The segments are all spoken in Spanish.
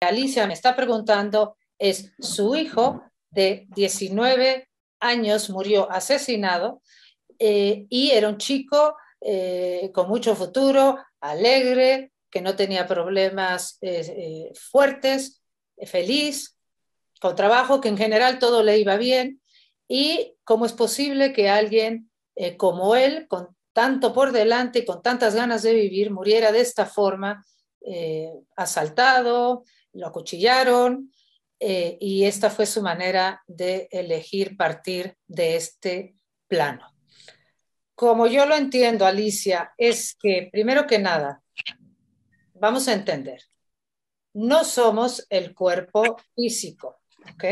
Alicia me está preguntando es su hijo de 19 años murió asesinado eh, y era un chico eh, con mucho futuro, alegre, que no tenía problemas eh, fuertes, feliz, con trabajo, que en general todo le iba bien. Y cómo es posible que alguien como él, con tanto por delante y con tantas ganas de vivir, muriera de esta forma, asaltado, lo acuchillaron, eh, y esta fue su manera de elegir partir de este plano. Como yo lo entiendo, Alicia, es que, primero que nada, vamos a entender, no somos el cuerpo físico, ¿ok?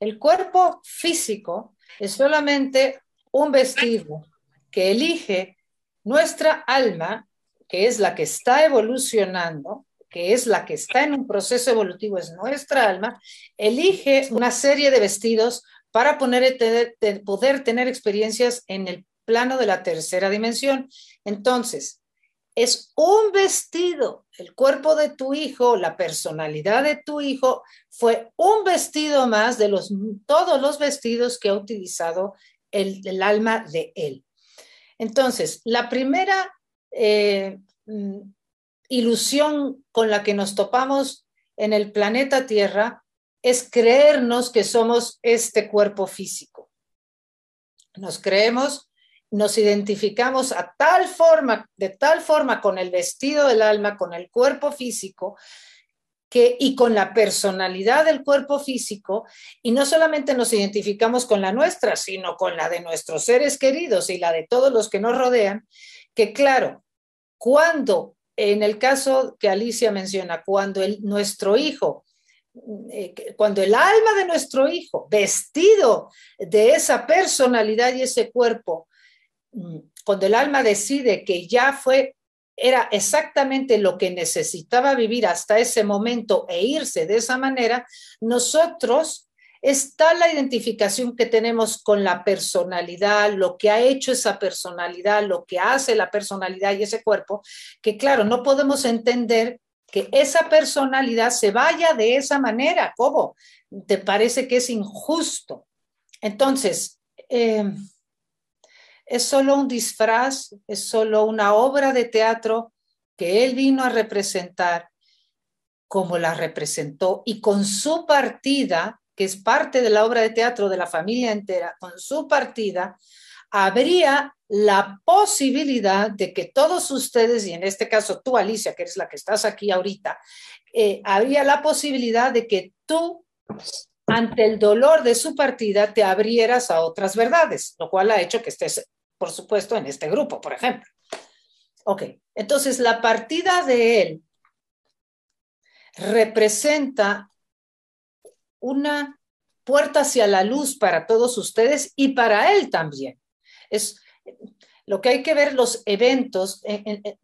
El cuerpo físico es solamente un vestido que elige nuestra alma, que es la que está evolucionando, que es la que está en un proceso evolutivo, es nuestra alma, elige una serie de vestidos para poner, poder tener experiencias en el plano de la tercera dimensión. Entonces, es un vestido, el cuerpo de tu hijo, la personalidad de tu hijo, fue un vestido más de los, todos los vestidos que ha utilizado el, alma de él. Entonces, la primera eh, mm, ilusión con la que nos topamos en el planeta Tierra es creernos que somos este cuerpo físico. Nos creemos, nos identificamos a tal forma, de tal forma con el vestido del alma, con el cuerpo físico, que, y con la personalidad del cuerpo físico, y no solamente nos identificamos con la nuestra, sino con la de nuestros seres queridos y la de todos los que nos rodean, que claro, cuando en el caso que Alicia menciona, cuando nuestro hijo, eh, cuando el alma de nuestro hijo, vestido de esa personalidad y ese cuerpo, mm, cuando el alma decide que ya fue, era exactamente lo que necesitaba vivir hasta ese momento e irse de esa manera, nosotros está la identificación que tenemos con la personalidad, lo que ha hecho esa personalidad, lo que hace la personalidad y ese cuerpo, que claro, no podemos entender que esa personalidad se vaya de esa manera. ¿Cómo? ¿Te parece que es injusto? Entonces, em, es solo un disfraz, es solo una obra de teatro que él vino a representar como la representó y con su partida que es parte de la obra de teatro de la familia entera, con su partida, habría la posibilidad de que todos ustedes, y en este caso tú, Alicia, que eres la que estás aquí ahorita, eh, habría la posibilidad de que tú, ante el dolor de su partida, te abrieras a otras verdades, lo cual ha hecho que estés, por supuesto, en este grupo, por ejemplo. Ok, entonces la partida de él representa una puerta hacia la luz para todos ustedes y para él también. Es lo que hay que ver los eventos.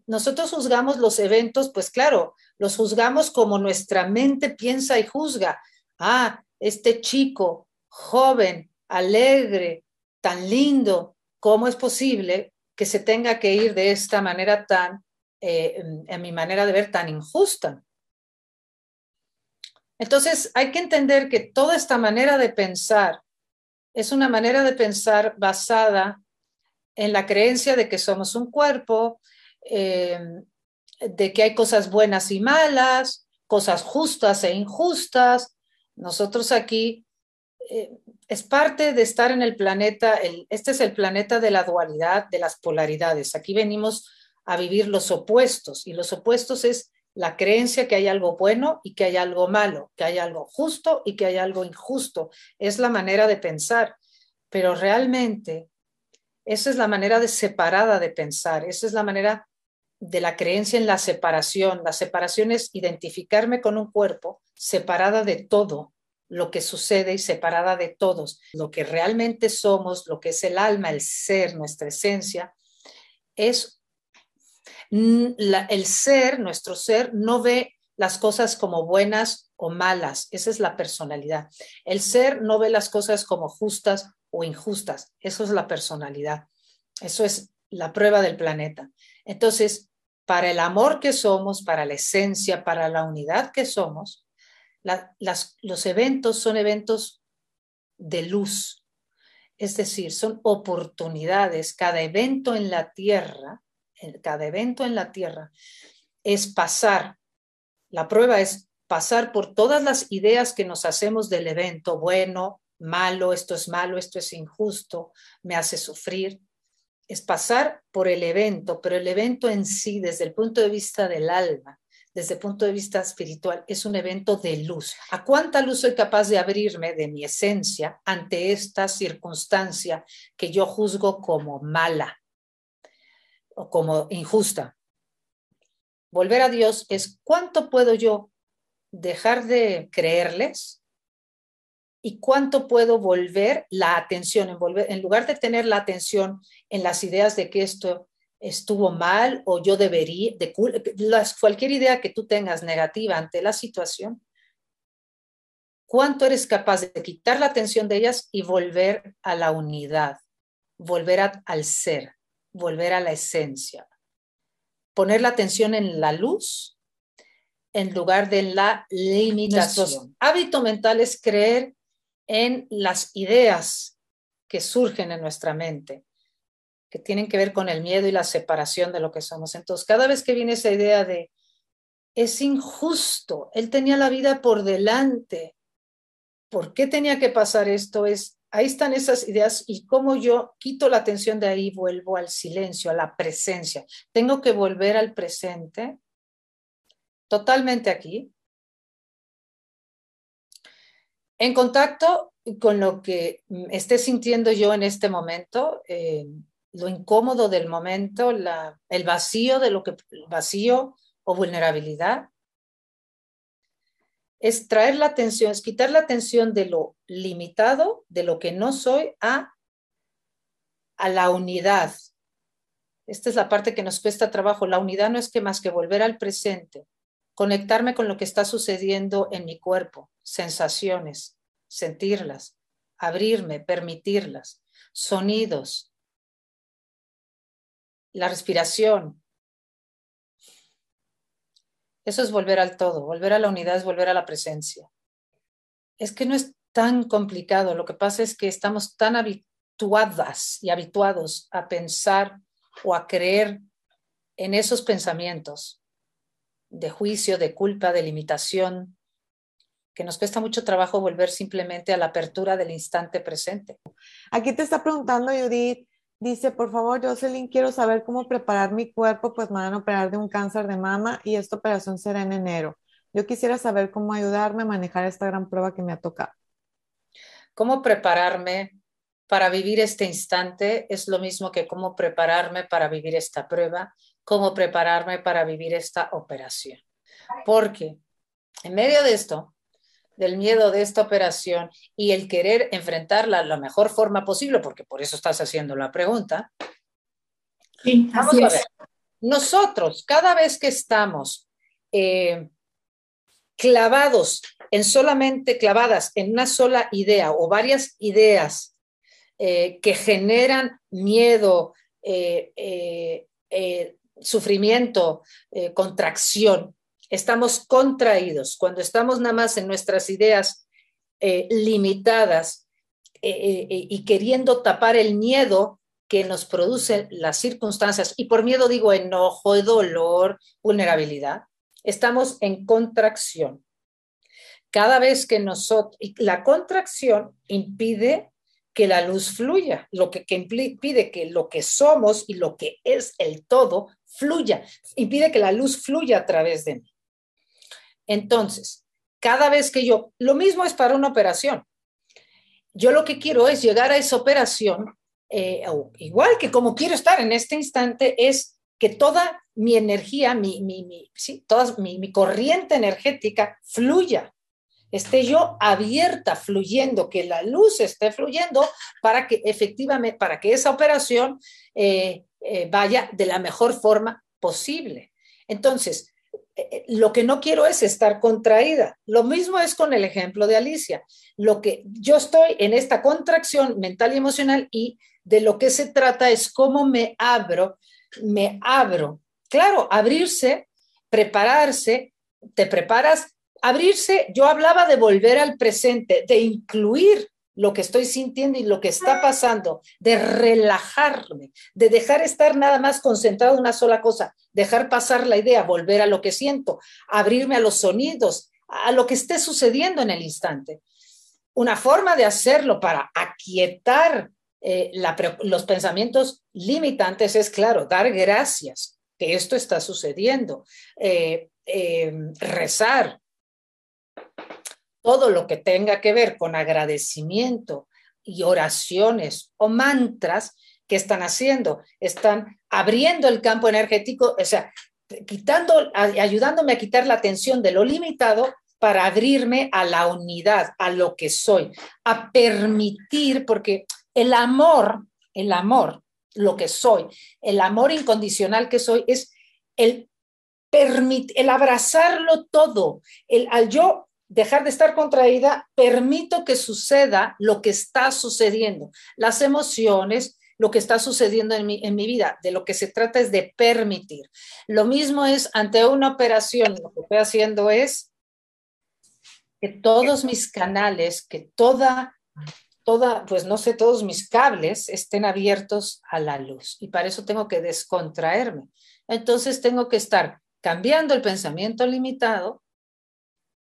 Nosotros juzgamos los eventos, pues claro, los juzgamos como nuestra mente piensa y juzga. Ah, este chico joven, alegre, tan lindo, ¿cómo es posible que se tenga que ir de esta manera tan, eh, en mi manera de ver, tan injusta? Entonces, hay que entender que toda esta manera de pensar es una manera de pensar basada en la creencia de que somos un cuerpo, eh, de que hay cosas buenas y malas, cosas justas e injustas. Nosotros aquí eh, es parte de estar en el planeta, este es el planeta de la dualidad, de las polaridades. Aquí venimos a vivir los opuestos y los opuestos es la creencia que hay algo bueno y que hay algo malo, que hay algo justo y que hay algo injusto. Es la manera de pensar, pero realmente esa es la manera de separada de pensar, esa es la manera de la creencia en la separación. La separación es identificarme con un cuerpo separada de todo lo que sucede y separada de todos. Lo que realmente somos, lo que es el alma, el ser, nuestra esencia, es el ser, nuestro ser, no ve las cosas como buenas o malas. Esa es la personalidad. El ser no ve las cosas como justas o injustas. Eso es la personalidad. Eso es la prueba del planeta. Entonces, para el amor que somos, para la esencia, para la unidad que somos, los eventos son eventos de luz, es decir, son oportunidades. Cada evento en la tierra, cada evento en la tierra es pasar. La prueba es pasar por todas las ideas que nos hacemos del evento, bueno, malo, esto es malo, esto es injusto, me hace sufrir. Es pasar por el evento, pero el evento en sí, desde el punto de vista del alma, desde el punto de vista espiritual, es un evento de luz. ¿A cuánta luz soy capaz de abrirme de mi esencia ante esta circunstancia que yo juzgo como mala o como injusta? Volver a Dios es cuánto puedo yo dejar de creerles y cuánto puedo volver la atención, en, volver, en lugar de tener la atención en las ideas de que esto estuvo mal o yo debería, de, cualquier idea que tú tengas negativa ante la situación, ¿cuánto eres capaz de quitar la atención de ellas y volver a la unidad, volver al ser, volver a la esencia? Poner la atención en la luz en lugar de la limitación. hábito mental es creer en las ideas que surgen en nuestra mente que tienen que ver con el miedo y la separación de lo que somos. Entonces, cada vez que viene esa idea de, es injusto, él tenía la vida por delante, ¿por qué tenía que pasar esto? Es, ahí están esas ideas y cómo yo quito la atención de ahí, vuelvo al silencio, a la presencia. Tengo que volver al presente, totalmente aquí, en contacto con lo que esté sintiendo yo en este momento, eh, lo incómodo del momento, el vacío de lo que, vacío o vulnerabilidad. Es traer la atención, es quitar la atención de lo limitado, de lo que no soy, a, a la unidad. Esta es la parte que nos cuesta trabajo. La unidad no es que más que volver al presente, conectarme con lo que está sucediendo en mi cuerpo, sensaciones, sentirlas, abrirme, permitirlas, sonidos, la respiración. Eso es volver al todo, volver a la unidad es volver a la presencia. Es que no es tan complicado, lo que pasa es que estamos tan habituadas y habituados a pensar o a creer en esos pensamientos de juicio, de culpa, de limitación, que nos cuesta mucho trabajo volver simplemente a la apertura del instante presente. Aquí te está preguntando Judith, Dice, por favor, Jocelyn, quiero saber cómo preparar mi cuerpo, pues me van a operar de un cáncer de mama y esta operación será en enero. Yo quisiera saber cómo ayudarme a manejar esta gran prueba que me ha tocado. ¿Cómo prepararme para vivir este instante? Es lo mismo que cómo prepararme para vivir esta prueba, cómo prepararme para vivir esta operación. Porque en medio de esto, del miedo de esta operación y el querer enfrentarla la mejor forma posible, porque por eso estás haciendo la pregunta. Sí, Vamos a ver. Nosotros, cada vez que estamos eh, clavados en solamente clavadas en una sola idea o varias ideas eh, que generan miedo, eh, sufrimiento, contracción, estamos contraídos, cuando estamos nada más en nuestras ideas eh, limitadas eh, eh, y queriendo tapar el miedo que nos producen las circunstancias, y por miedo digo enojo, dolor, vulnerabilidad, estamos en contracción. Cada vez que nosotros, la contracción impide que la luz fluya, lo que, que impide que lo que somos y lo que es el todo fluya, impide que la luz fluya a través de mí. Entonces, cada vez que yo, lo mismo es para una operación. Yo lo que quiero es llegar a esa operación, eh, igual que como quiero estar en este instante, es que toda mi energía, mi, mi, toda mi, corriente energética fluya, esté yo abierta, fluyendo, que la luz esté fluyendo para que efectivamente, para que esa operación eh, eh, vaya de la mejor forma posible. Entonces, lo que no quiero es estar contraída. Lo mismo es con el ejemplo de Alicia. Lo que yo estoy en esta contracción mental y emocional y de lo que se trata es cómo me abro, me abro. Claro, abrirse, prepararse, te preparas abrirse, yo hablaba de volver al presente, de incluir lo que estoy sintiendo y lo que está pasando, de relajarme, de dejar estar nada más concentrado en una sola cosa, dejar pasar la idea, volver a lo que siento, abrirme a los sonidos, a lo que esté sucediendo en el instante. Una forma de hacerlo para aquietar eh, los pensamientos limitantes es, claro, dar gracias que esto está sucediendo, eh, eh, rezar, todo lo que tenga que ver con agradecimiento y oraciones o mantras que están haciendo, están abriendo el campo energético, o sea, quitando, ayudándome a quitar la tensión de lo limitado para abrirme a la unidad, a lo que soy, a permitir, porque el amor, el amor, lo que soy, el amor incondicional que soy, es el permitir, el abrazarlo todo, el al yo dejar de estar contraída, permito que suceda lo que está sucediendo, las emociones, lo que está sucediendo en mi, en mi vida. De lo que se trata es de permitir. Lo mismo es ante una operación, lo que estoy haciendo es que todos mis canales, que toda, toda, pues no sé, todos mis cables estén abiertos a la luz. Y para eso tengo que descontraerme. Entonces tengo que estar cambiando el pensamiento limitado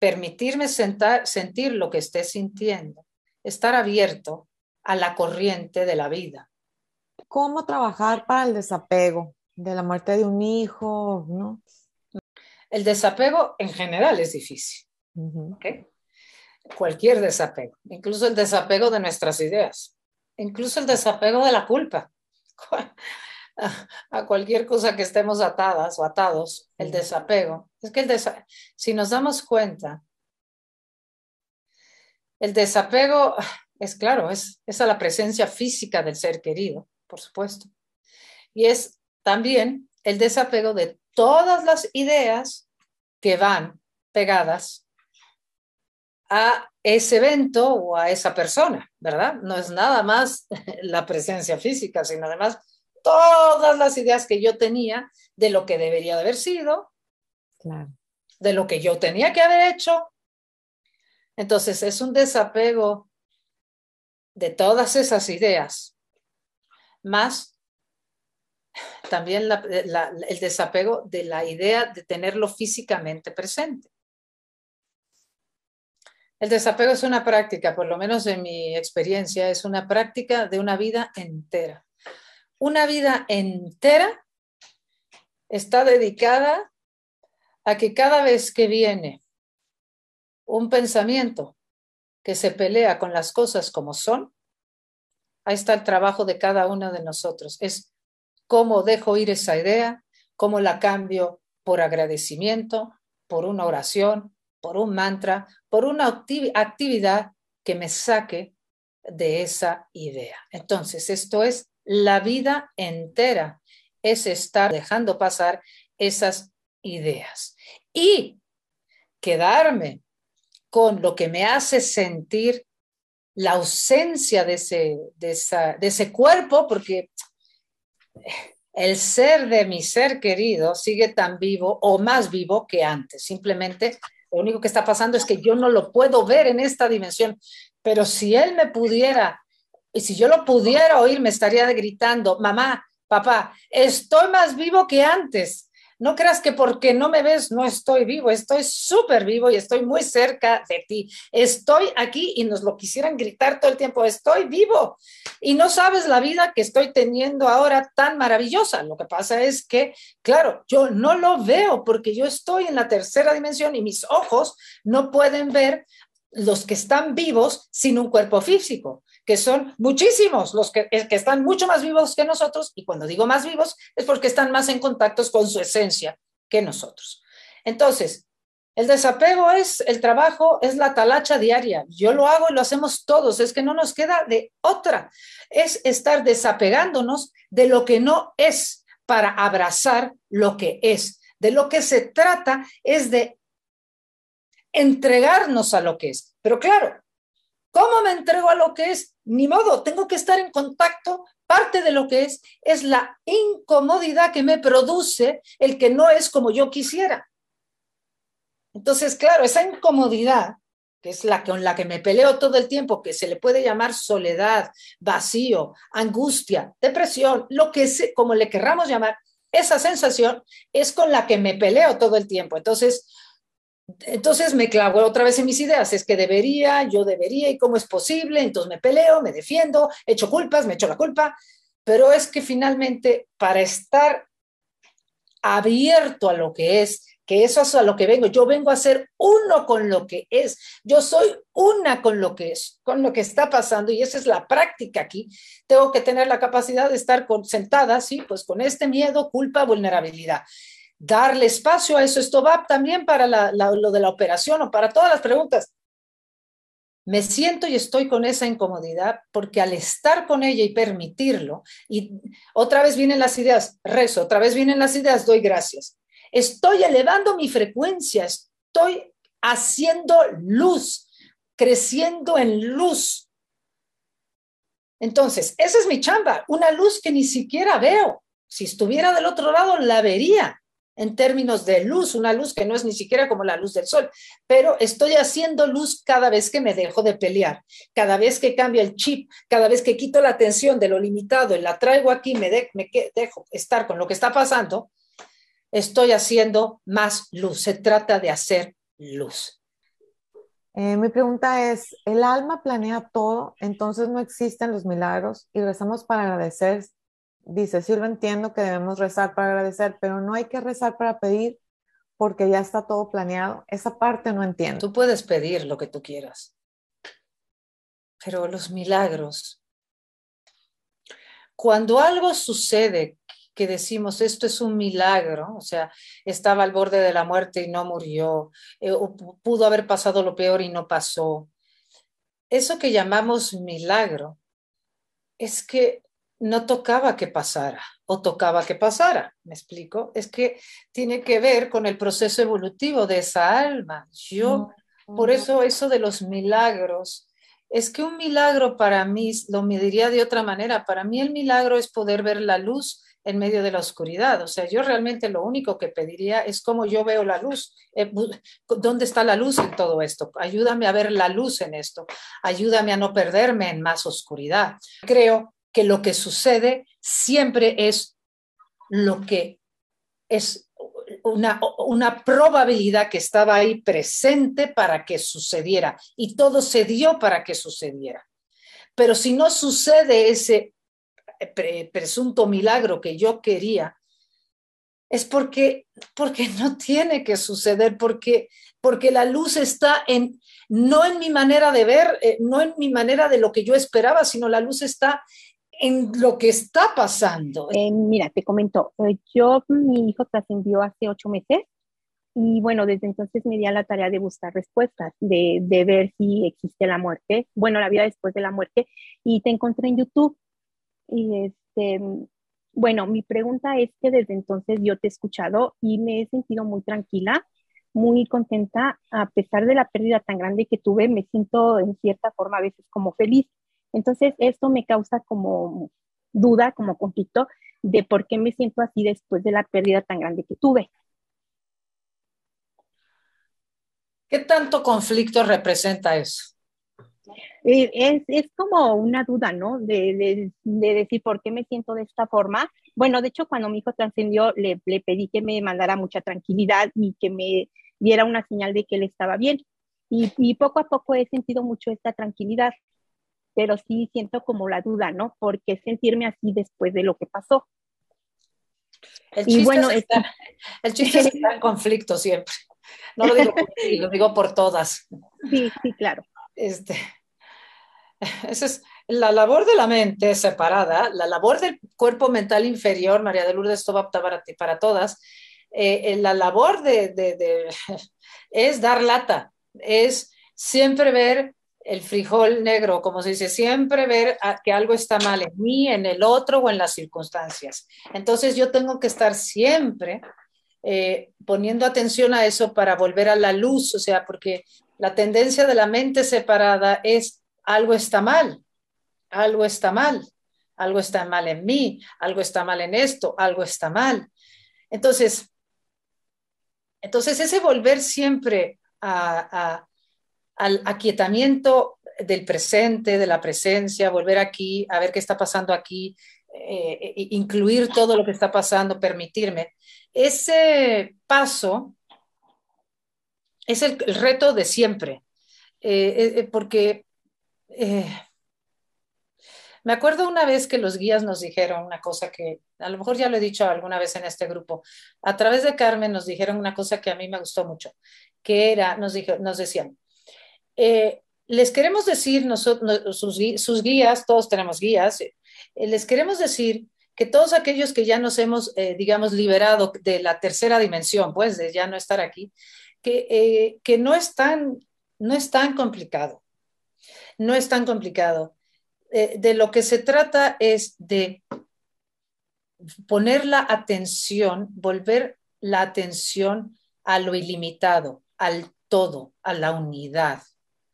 permitirme sentar, sentir lo que esté sintiendo, estar abierto a la corriente de la vida. ¿Cómo trabajar para el desapego de la muerte de un hijo? ¿no? El desapego en general es difícil. Cualquier desapego, incluso el desapego de nuestras ideas, incluso el desapego de la culpa. a cualquier cosa que estemos atadas o atados, el desapego. Es que el si nos damos cuenta, el desapego es claro, es, es a la presencia física del ser querido, por supuesto. Y es también el desapego de todas las ideas que van pegadas a ese evento o a esa persona, ¿verdad? No es nada más la presencia física, sino además todas las ideas que yo tenía de lo que debería de haber sido, de lo que yo tenía que haber hecho. Entonces es un desapego de todas esas ideas, más también el desapego de la idea de tenerlo físicamente presente. El desapego es una práctica, por lo menos en mi experiencia, es una práctica de una vida entera una vida entera está dedicada a que cada vez que viene un pensamiento que se pelea con las cosas como son, ahí está el trabajo de cada uno de nosotros. Es cómo dejo ir esa idea, cómo la cambio por agradecimiento, por una oración, por un mantra, por una actividad que me saque de esa idea. Entonces, esto es la vida entera es estar dejando pasar esas ideas y quedarme con lo que me hace sentir la ausencia de ese, de, ese cuerpo, porque el ser de mi ser querido sigue tan vivo o más vivo que antes. Simplemente lo único que está pasando es que yo no lo puedo ver en esta dimensión, pero si él me pudiera y si yo lo pudiera oír, me estaría gritando, mamá, papá, estoy más vivo que antes. No creas que porque no me ves no estoy vivo, estoy súper vivo y estoy muy cerca de ti. Estoy aquí y nos lo quisieran gritar todo el tiempo, estoy vivo. Y no sabes la vida que estoy teniendo ahora tan maravillosa. Lo que pasa es que, claro, yo no lo veo porque yo estoy en la tercera dimensión y mis ojos no pueden ver los que están vivos sin un cuerpo físico que son muchísimos los que, eh, que, están mucho más vivos que nosotros, y cuando digo más vivos es porque están más en contacto con su esencia que nosotros. Entonces, el desapego es el trabajo, es la talacha diaria. Yo lo hago y lo hacemos todos, es que no nos queda de otra. Es estar desapegándonos de lo que no es para abrazar lo que es. De lo que se trata es de entregarnos a lo que es. Pero claro, ¿Cómo me entrego a lo que es? Ni modo, tengo que estar en contacto. Parte de lo que es es la incomodidad que me produce el que no es como yo quisiera. Entonces, claro, esa incomodidad, que es la con la que me peleo todo el tiempo, que se le puede llamar soledad, vacío, angustia, depresión, lo que sea, como le querramos llamar, esa sensación es con la que me peleo todo el tiempo. Entonces, entonces me clavo otra vez en mis ideas, es que debería, yo debería y cómo es posible, entonces me peleo, me defiendo, echo culpas, me echo la culpa, pero es que finalmente para estar abierto a lo que es, que eso es a lo que vengo, yo vengo a ser uno con lo que es, yo soy una con lo que es, con lo que está pasando y esa es la práctica aquí. Tengo que tener la capacidad de estar sentada, sí, pues con este miedo, culpa, vulnerabilidad darle espacio a eso. Esto va también para lo de la operación o para todas las preguntas. Me siento y estoy con esa incomodidad porque al estar con ella y permitirlo, y otra vez vienen las ideas, rezo, otra vez vienen las ideas, doy gracias. Estoy elevando mi frecuencia, estoy haciendo luz, creciendo en luz. Entonces, esa es mi chamba, una luz que ni siquiera veo. Si estuviera del otro lado, la vería en términos de luz, una luz que no es ni siquiera como la luz del sol, pero estoy haciendo luz cada vez que me dejo de pelear, cada vez que cambio el chip, cada vez que quito la atención de lo limitado y la traigo aquí, me, me dejo estar con lo que está pasando, estoy haciendo más luz. Se trata de hacer luz. Eh, mi pregunta es, ¿el alma planea todo? Entonces no existen los milagros y rezamos para agradecer dice, sí lo entiendo que debemos rezar para agradecer, pero no hay que rezar para pedir porque ya está todo planeado. Esa parte no entiendo. Tú puedes pedir lo que tú quieras, pero los milagros, cuando algo sucede que decimos esto es un milagro, o sea, estaba al borde de la muerte y no murió, eh, o pudo haber pasado lo peor y no pasó. Eso que llamamos milagro es que no tocaba que pasara o tocaba que pasara, ¿me explico? Es que tiene que ver con el proceso evolutivo de esa alma. Yo, por eso eso de los milagros, es que un milagro para mí, lo me diría de otra manera, para mí el milagro es poder ver la luz en medio de la oscuridad. O sea, yo realmente lo único que pediría es cómo yo veo la luz. Eh, ¿Dónde está la luz en todo esto? Ayúdame a ver la luz en esto. Ayúdame a no perderme en más oscuridad. Creo que lo que sucede siempre es lo que es una, una, probabilidad que estaba ahí presente para que sucediera y todo se dio para que sucediera. Pero si no sucede ese presunto milagro que yo quería, es porque, porque no tiene que suceder, porque, porque la luz está en, no en mi manera de ver, eh, no en mi manera de lo que yo esperaba, sino la luz está en lo que está pasando. Eh, mira, te comento, eh, yo, mi hijo trascendió hace ocho meses y bueno, desde entonces me di a la tarea de buscar respuestas, de, de, ver si existe la muerte, bueno, la vida después de la muerte, y te encontré en YouTube. Y este, bueno, mi pregunta es que desde entonces yo te he escuchado y me he sentido muy tranquila, muy contenta, a pesar de la pérdida tan grande que tuve, me siento en cierta forma a veces como feliz. Entonces, esto me causa como duda, como conflicto de por qué me siento así después de la pérdida tan grande que tuve. ¿Qué tanto conflicto representa eso? Eh, es, como una duda, ¿no? De, decir por qué me siento de esta forma. Bueno, de hecho, cuando mi hijo trascendió, le, le pedí que me mandara mucha tranquilidad y que me diera una señal de que él estaba bien. Y, y poco a poco he sentido mucho esta tranquilidad pero sí siento como la duda, ¿no? ¿Por qué sentirme así después de lo que pasó? El chiste, y bueno, está, el chiste está en conflicto siempre. No lo digo por ti, lo digo por todas. Sí, sí, claro. Este, esa es la labor de la mente separada, la labor del cuerpo mental inferior, María de Lourdes, esto va para, para todas. Eh, eh, la labor de, de, de, es dar lata, es siempre ver el frijol negro, como se dice, siempre ver que algo está mal en mí, en el otro o en las circunstancias. Entonces yo tengo que estar siempre eh, poniendo atención a eso para volver a la luz, o sea, porque la tendencia de la mente separada es algo está mal, algo está mal, algo está mal en mí, algo está mal en esto, algo está mal. Entonces, Entonces, ese volver siempre al aquietamiento del presente, de la presencia, volver aquí, a ver qué está pasando aquí, eh, incluir todo lo que está pasando, permitirme. Ese paso es el, reto de siempre, eh, eh, porque me acuerdo una vez que los guías nos dijeron una cosa que a lo mejor ya lo he dicho alguna vez en este grupo. A través de Carmen nos dijeron una cosa que a mí me gustó mucho, que era, nos, nos decían, eh, les queremos decir, nosotros, sus, guías, todos tenemos guías, eh, les queremos decir que todos aquellos que ya nos hemos, eh, digamos, liberado de la tercera dimensión, pues de ya no estar aquí, que, que no, es tan, no es tan complicado, no es tan complicado. de lo que se trata es de poner la atención, volver la atención a lo ilimitado, al todo, a la unidad,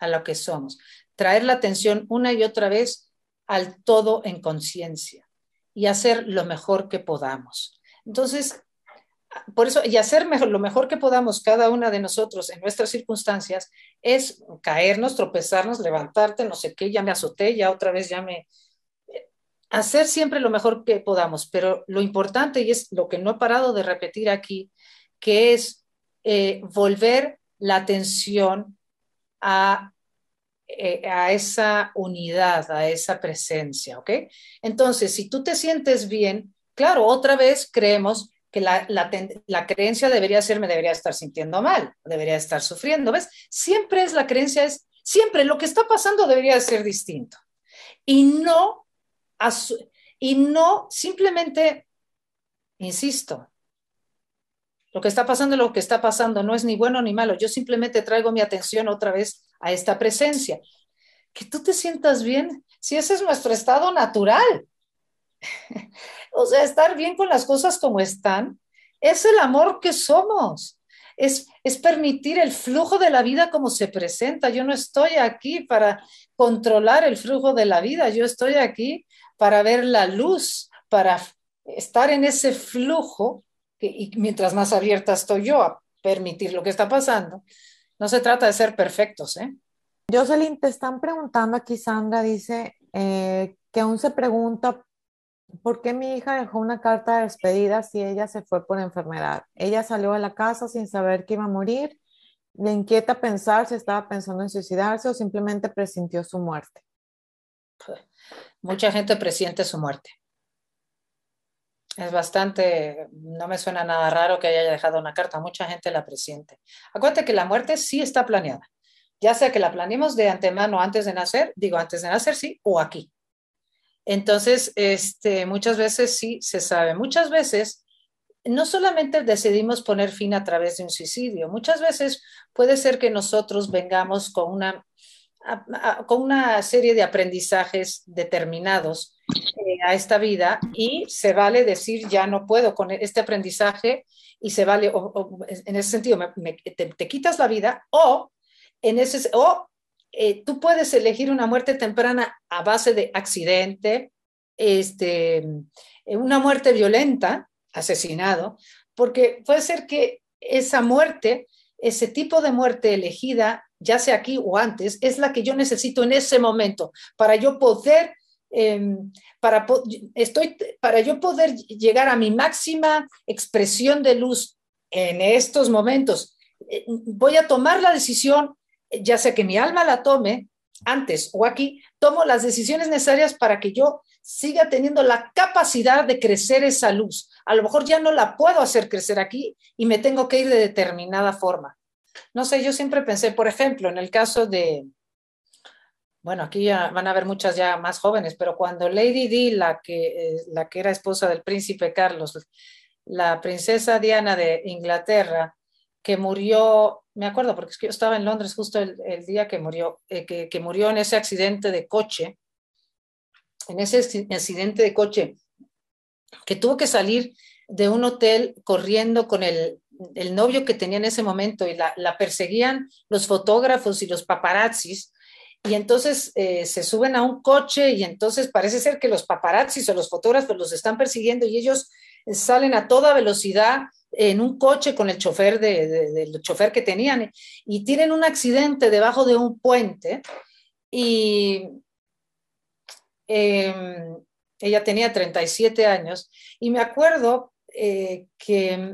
a lo que somos. Traer la atención una y otra vez al todo en conciencia y hacer lo mejor que podamos. Entonces, por eso, y hacer lo mejor que podamos cada una de nosotros en nuestras circunstancias es caernos, tropezarnos, levantarte, no sé qué, ya me azoté, ya otra vez ya me, hacer siempre lo mejor que podamos, pero lo importante, y es lo que no he parado de repetir aquí, que es eh, volver la atención a, eh, a, esa unidad, a esa presencia, ¿ok? Entonces, si tú te sientes bien, claro, otra vez creemos que la, la, la, creencia debería ser, me debería estar sintiendo mal, debería estar sufriendo, ¿ves? Siempre es la creencia, es, siempre lo que está pasando debería ser distinto. Y no y no simplemente, insisto, lo que está pasando, lo que está pasando no es ni bueno ni malo. Yo simplemente traigo mi atención otra vez a esta presencia. Que tú te sientas bien, si ese es nuestro estado natural. o sea, estar bien con las cosas como están, es el amor que somos. Es, es, permitir el flujo de la vida como se presenta. Yo no estoy aquí para controlar el flujo de la vida, yo estoy aquí para ver la luz, para estar en ese flujo, y mientras más abierta estoy yo a permitir lo que está pasando, no se trata de ser perfectos. ¿eh? Jocelyn, te están preguntando aquí, Sandra dice eh, que aún se pregunta por qué mi hija dejó una carta de despedida si ella se fue por enfermedad. Ella salió de la casa sin saber que iba a morir. Le inquieta pensar si estaba pensando en suicidarse o simplemente presintió su muerte. Mucha gente presiente su muerte. Es bastante, no me suena nada raro que haya dejado una carta, mucha gente la presiente. Acuérdate que la muerte sí está planeada, ya sea que la planeemos de antemano antes de nacer, digo antes de nacer sí, o aquí. Entonces, este, muchas veces sí se sabe, muchas veces no solamente decidimos poner fin a través de un suicidio, muchas veces puede ser que nosotros vengamos con una con una serie de aprendizajes determinados eh, a esta vida y se vale decir ya no puedo con este aprendizaje y se vale, en ese sentido, te, quitas la vida o, en ese, o eh, tú puedes elegir una muerte temprana a base de accidente, este, una muerte violenta, asesinado, porque puede ser que esa muerte, ese tipo de muerte elegida ya sea aquí o antes, es la que yo necesito en ese momento para yo poder, em, para, estoy, para yo poder llegar a mi máxima expresión de luz en estos momentos. Eh, voy a tomar la decisión, ya sea que mi alma la tome antes o aquí, tomo las decisiones necesarias para que yo siga teniendo la capacidad de crecer esa luz. A lo mejor ya no la puedo hacer crecer aquí y me tengo que ir de determinada forma. No sé, yo siempre pensé, por ejemplo, en el caso de, bueno, aquí ya van a haber muchas ya más jóvenes, pero cuando Lady Di, la que, eh, la que era esposa del príncipe Carlos, la princesa Diana de Inglaterra, que murió, me acuerdo porque es que yo estaba en Londres justo el, día que murió, eh, que, que murió en ese accidente de coche, en ese accidente de coche, que tuvo que salir de un hotel corriendo con el, el novio que tenía en ese momento y la, perseguían los fotógrafos y los paparazzis. Y entonces eh, se suben a un coche y entonces parece ser que los paparazzis o los fotógrafos los están persiguiendo y ellos salen a toda velocidad en un coche con el chofer del chofer que tenían y tienen un accidente debajo de un puente y em, ella tenía 37 años y me acuerdo eh, que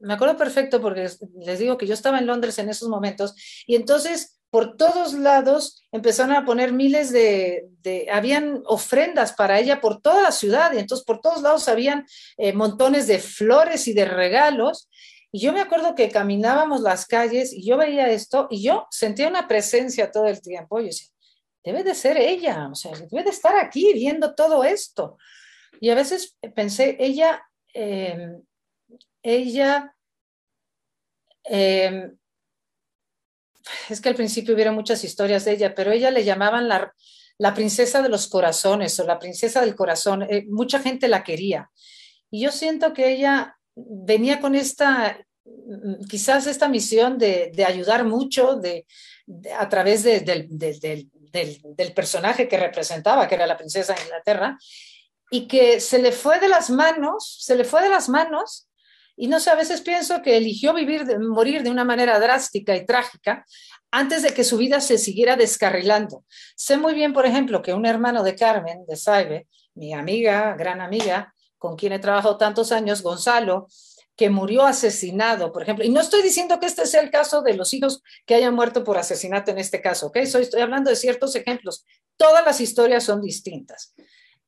me acuerdo perfecto porque les digo que yo estaba en Londres en esos momentos y entonces por todos lados empezaron a poner miles de, habían ofrendas para ella por toda la ciudad y entonces por todos lados habían eh, montones de flores y de regalos. Y yo me acuerdo que caminábamos las calles y yo veía esto y yo sentía una presencia todo el tiempo. Yo decía, debe de ser ella, o sea, debe de estar aquí viendo todo esto. Y a veces pensé, ella, em, ella, eh, es que al principio hubiera muchas historias de ella, pero ella le llamaban la, princesa de los corazones o la princesa del corazón. Eh, mucha gente la quería. Y yo siento que ella venía con esta, quizás esta misión de, ayudar mucho de, a través de, del, del, del, personaje que representaba, que era la princesa de Inglaterra, y que se le fue de las manos, se le fue de las manos y no sé, a veces pienso que eligió vivir, morir de una manera drástica y trágica antes de que su vida se siguiera descarrilando. Sé muy bien, por ejemplo, que un hermano de Carmen, de Saibe, mi amiga, gran amiga, con quien he trabajado tantos años, Gonzalo, que murió asesinado, por ejemplo. Y no estoy diciendo que este sea el caso de los hijos que hayan muerto por asesinato en este caso, ¿ok? estoy hablando de ciertos ejemplos. Todas las historias son distintas,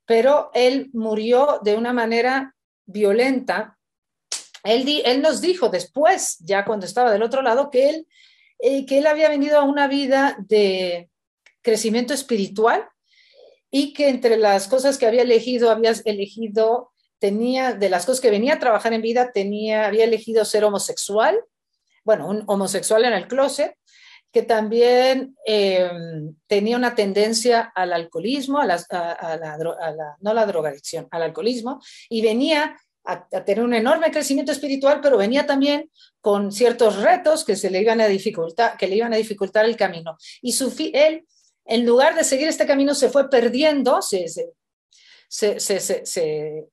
pero él murió de una manera violenta él, nos dijo después, ya cuando estaba del otro lado, que él, eh, que él había venido a una vida de crecimiento espiritual y que entre las cosas que había elegido, había elegido, tenía, de las cosas que venía a trabajar en vida, tenía, había elegido ser homosexual, bueno, un homosexual en el closet, que también em, tenía una tendencia al alcoholismo, a la, a, la, no la drogadicción, al alcoholismo, y venía a, tener un enorme crecimiento espiritual, pero venía también con ciertos retos que se le iban a dificultar, que le iban a dificultar el camino. Y su él, en lugar de seguir este camino, se fue perdiendo, se, se, se, se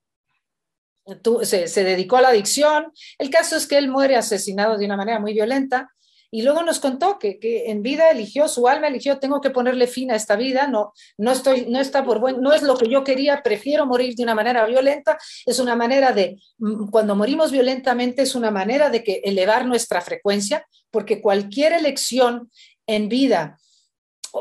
dedicó a la adicción. El caso es que él muere asesinado de una manera muy violenta y luego nos contó que, en vida eligió, su alma eligió, tengo que ponerle fin a esta vida, no, no, estoy, no está por buen, no es lo que yo quería, prefiero morir de una manera violenta, es una manera de, mm, cuando morimos violentamente es una manera de que elevar nuestra frecuencia, porque cualquier elección en vida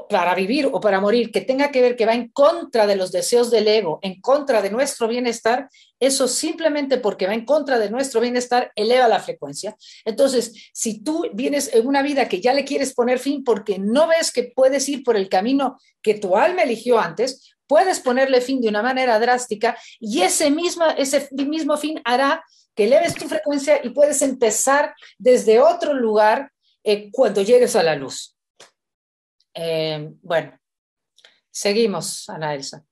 para vivir o para morir que tenga que ver que va en contra de los deseos del ego, en contra de nuestro bienestar, eso simplemente porque va en contra de nuestro bienestar eleva la frecuencia. Entonces, si tú vienes en una vida que ya le quieres poner fin porque no ves que puedes ir por el camino que tu alma eligió antes, puedes ponerle fin de una manera drástica y ese mismo, ese mismo fin hará que eleves tu frecuencia y puedes empezar desde otro lugar eh, cuando llegues a la luz. Eh, bueno, seguimos, Ana Elsa.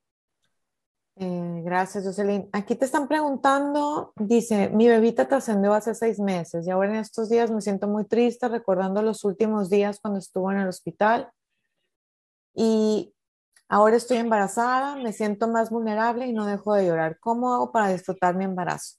Eh, gracias, Jocelyn. Aquí te están preguntando, dice, mi bebita trascendió hace seis meses y ahora en estos días me siento muy triste recordando los últimos días cuando estuvo en el hospital y ahora estoy embarazada, me siento más vulnerable y no dejo de llorar. ¿Cómo hago para disfrutar mi embarazo?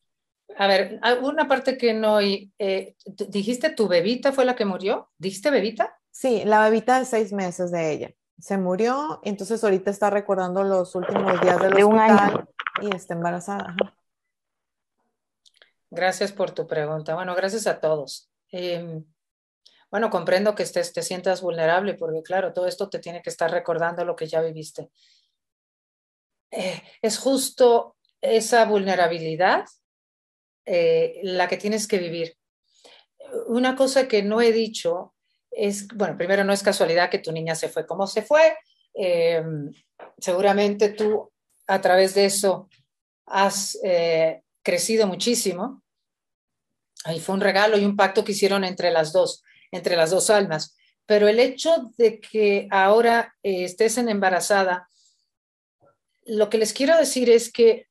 A ver, una parte que no, eh, dijiste tu bebita fue la que murió, ¿dijiste bebita? Sí, la bebita de seis meses de ella. Se murió, entonces ahorita está recordando los últimos días del de hospital y está embarazada. Gracias por tu pregunta. Bueno, gracias a todos. Em, bueno, comprendo que estés, te sientas vulnerable porque, claro, todo esto te tiene que estar recordando lo que ya viviste. Eh, es justo esa vulnerabilidad eh, la que tienes que vivir. Una cosa que no he dicho es, bueno, primero no es casualidad que tu niña se fue como se fue. Eh, seguramente tú a través de eso has eh, crecido muchísimo. Ahí fue un regalo y un pacto que hicieron entre las dos, entre las dos almas. Pero el hecho de que ahora eh, estés en embarazada, lo que les quiero decir es que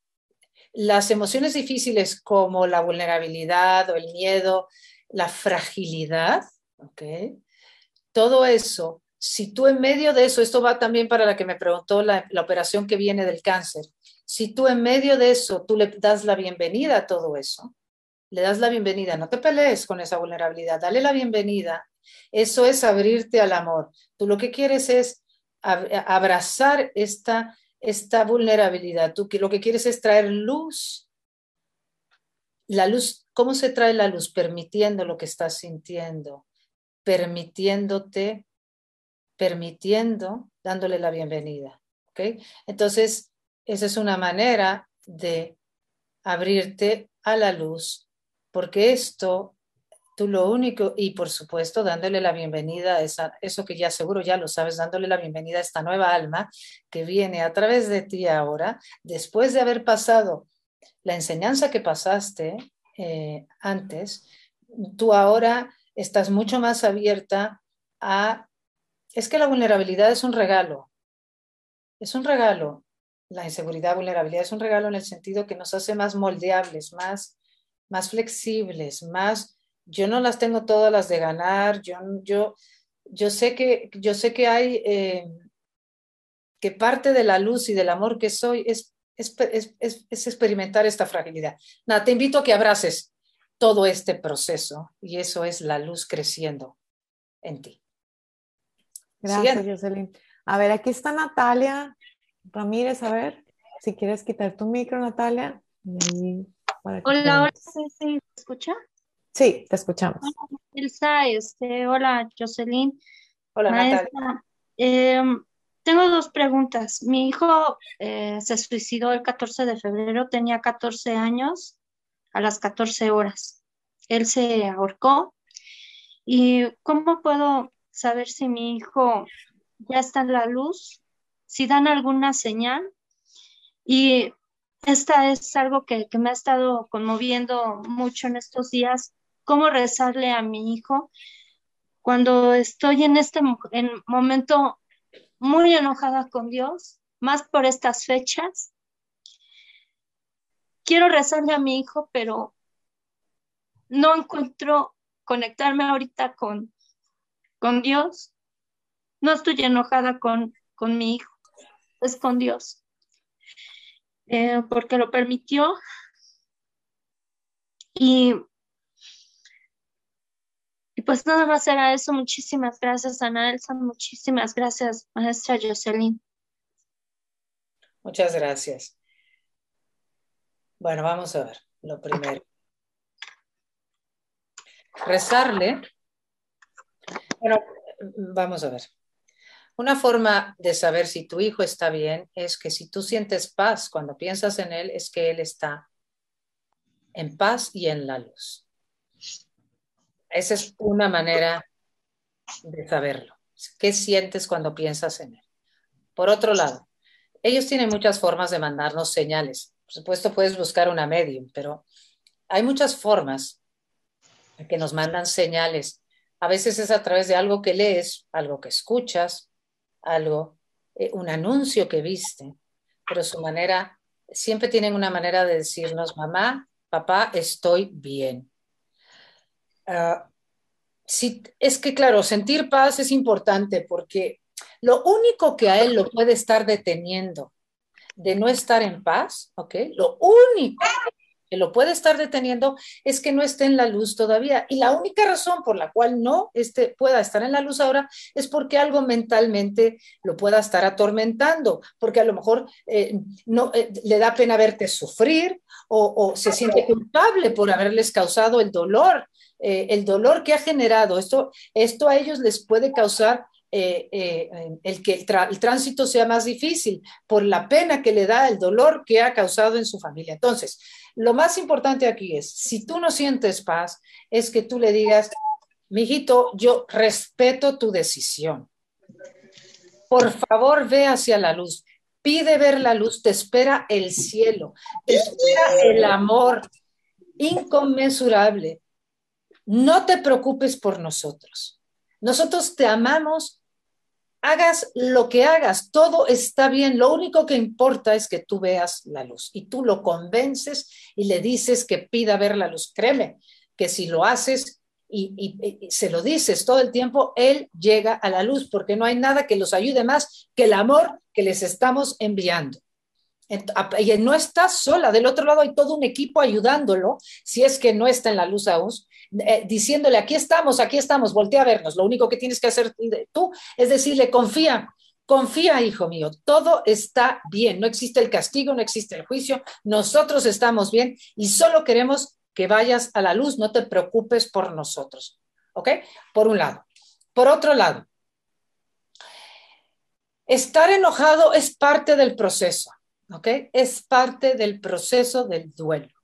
las emociones difíciles como la vulnerabilidad o el miedo, la fragilidad, ¿okay? Todo eso, si tú en medio de eso, esto va también para la que me preguntó la, operación que viene del cáncer, si tú en medio de eso, tú le das la bienvenida a todo eso, le das la bienvenida, no te pelees con esa vulnerabilidad, dale la bienvenida. Eso es abrirte al amor. Tú lo que quieres es abrazar esta, esta vulnerabilidad. Tú lo que quieres es traer luz. La luz, ¿cómo se trae la luz? Permitiendo lo que estás sintiendo, permitiéndote, permitiendo, dándole la bienvenida. ¿ok? Entonces, esa es una manera de abrirte a la luz, porque esto, tú lo único, y por supuesto dándole la bienvenida a esa, eso que ya seguro ya lo sabes, dándole la bienvenida a esta nueva alma que viene a través de ti ahora, después de haber pasado la enseñanza que pasaste eh, antes, tú ahora estás mucho más abierta a... Es que la vulnerabilidad es un regalo, es un regalo, la inseguridad, vulnerabilidad es un regalo en el sentido que nos hace más moldeables, más, más flexibles, más, yo no las tengo todas las de ganar, yo, yo, yo, sé, que, yo sé que hay, eh, que parte de la luz y del amor que soy es, es, es, experimentar esta fragilidad. Nada, te invito a que abraces todo este proceso y eso es la luz creciendo en ti. Gracias, Jocelyn. A ver, aquí está Natalia. Ramírez, a ver, si quieres quitar tu micro, Natalia. hola, hola, ¿se escucha? Sí, te escuchamos. Hola, Elsa, este, hola, Jocelyn. Hola, Natalia. Em, tengo dos preguntas. Mi hijo eh, se suicidó el 14 de febrero, tenía 14 años, a las 14 horas. Él se ahorcó. ¿Y cómo puedo saber si mi hijo ya está en la luz si dan alguna señal. Y esta es algo que, me ha estado conmoviendo mucho en estos días, cómo rezarle a mi hijo cuando estoy en este momento muy enojada con Dios, más por estas fechas. Quiero rezarle a mi hijo, pero no encuentro conectarme ahorita con, con Dios. No estoy enojada con, con mi hijo es con Dios, eh, porque lo permitió. Y, y pues nada más era eso. Muchísimas gracias, Ana Elsa. Muchísimas gracias, maestra Jocelyn. Muchas gracias. Bueno, vamos a ver lo primero. Rezarle. Bueno, vamos a ver. Una forma de saber si tu hijo está bien es que si tú sientes paz cuando piensas en él, es que él está en paz y en la luz. Esa es una manera de saberlo. ¿Qué sientes cuando piensas en él? Por otro lado, ellos tienen muchas formas de mandarnos señales. Por supuesto, puedes buscar una medium, pero hay muchas formas que nos mandan señales. A veces es a través de algo que lees, algo que escuchas, algo, eh, un anuncio que viste, pero su manera, siempre tienen una manera de decirnos, mamá, papá, estoy bien. Ah, es que, claro, sentir paz es importante porque lo único que a él lo puede estar deteniendo de no estar en paz, ¿ok? Lo único que lo puede estar deteniendo es que no esté en la luz todavía. Y la única razón por la cual no este, pueda estar en la luz ahora es porque algo mentalmente lo pueda estar atormentando, porque a lo mejor eh, no, eh, le da pena verte sufrir o, se siente culpable por haberles causado el dolor, eh, el dolor que ha generado. Esto, esto a ellos les puede causar el que el, tránsito sea más difícil por la pena que le da el dolor que ha causado en su familia. Entonces, lo más importante aquí es, si tú no sientes paz, es que tú le digas, mijito, yo respeto tu decisión. Por favor, ve hacia la luz. Pide ver la luz, te espera el cielo, te espera el amor inconmensurable. No te preocupes por nosotros. Nosotros te amamos hagas lo que hagas, todo está bien. Lo único que importa es que tú veas la luz y tú lo convences y le dices que pida ver la luz. Créeme que si lo haces y, se lo dices todo el tiempo, él llega a la luz porque no hay nada que los ayude más que el amor que les estamos enviando. Y no está sola, del otro lado hay todo un equipo ayudándolo, si es que no está en la luz aún, eh, diciéndole, aquí estamos, aquí estamos, voltea a vernos. Lo único que tienes que hacer tú es decirle, confía, confía, hijo mío, todo está bien, no existe el castigo, no existe el juicio, nosotros estamos bien y solo queremos que vayas a la luz, no te preocupes por nosotros. ¿Ok? Por un lado. Por otro lado, estar enojado es parte del proceso. ¿ok? Es parte del proceso del duelo.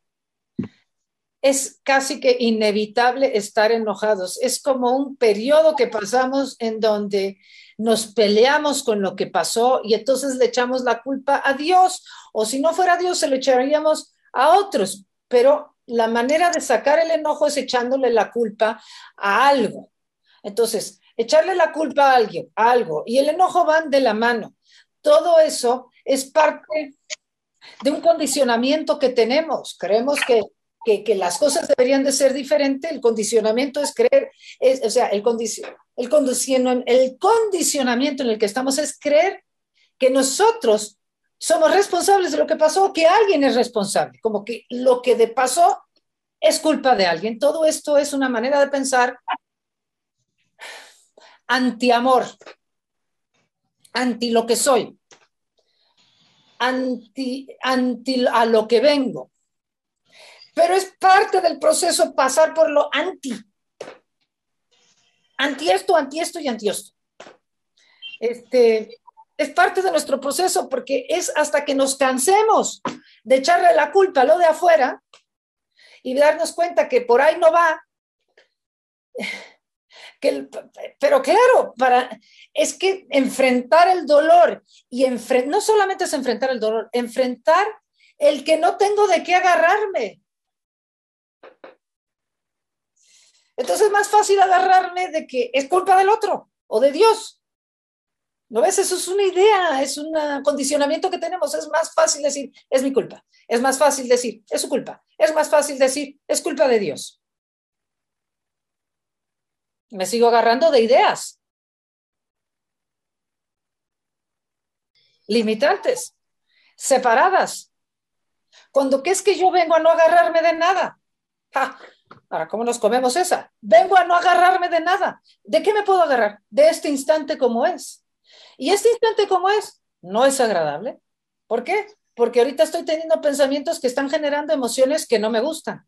Es casi que inevitable estar enojados. Es como un periodo que pasamos en donde nos peleamos con lo que pasó y entonces le echamos la culpa a Dios. O si no fuera Dios, se lo echaríamos a otros. Pero la manera de sacar el enojo es echándole la culpa a algo. Entonces, echarle la culpa a alguien, a algo, y el enojo van de la mano. Todo eso es parte de un condicionamiento que tenemos. Creemos que, las cosas deberían de ser diferentes. El condicionamiento es creer, o sea, el, el, el condicionamiento en el que estamos es creer que nosotros somos responsables de lo que pasó, que alguien es responsable, como que lo que de pasó es culpa de alguien. Todo esto es una manera de pensar anti-amor, anti lo que soy anti, anti a lo que vengo. Pero es parte del proceso pasar por lo anti. Anti esto, anti esto y anti esto. Este, es parte de nuestro proceso porque es hasta que nos cansemos de echarle la culpa a lo de afuera y darnos cuenta que por ahí no va. Que, pero claro, para, es que enfrentar el dolor y no solamente es enfrentar el dolor, enfrentar el que no tengo de qué agarrarme. Entonces es más fácil agarrarme de que es culpa del otro o de Dios. ¿No ves? Eso es una idea, es un condicionamiento que tenemos. Es más fácil decir, es mi culpa. Es más fácil decir, es su culpa. Es más fácil decir, es culpa de Dios. Me sigo agarrando de ideas. limitantes, separadas. Cuando que es que yo vengo a no agarrarme de nada. Ahora, ¿cómo nos comemos esa? Vengo a no agarrarme de nada. ¿De qué me puedo agarrar? De este instante como es. Y este instante como es no es agradable. ¿Por qué? Porque ahorita estoy teniendo pensamientos que están generando emociones que no me gustan.